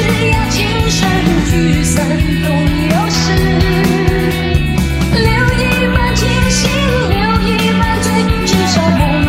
只要今生聚散终有时留一半清醒留一半醉至少梦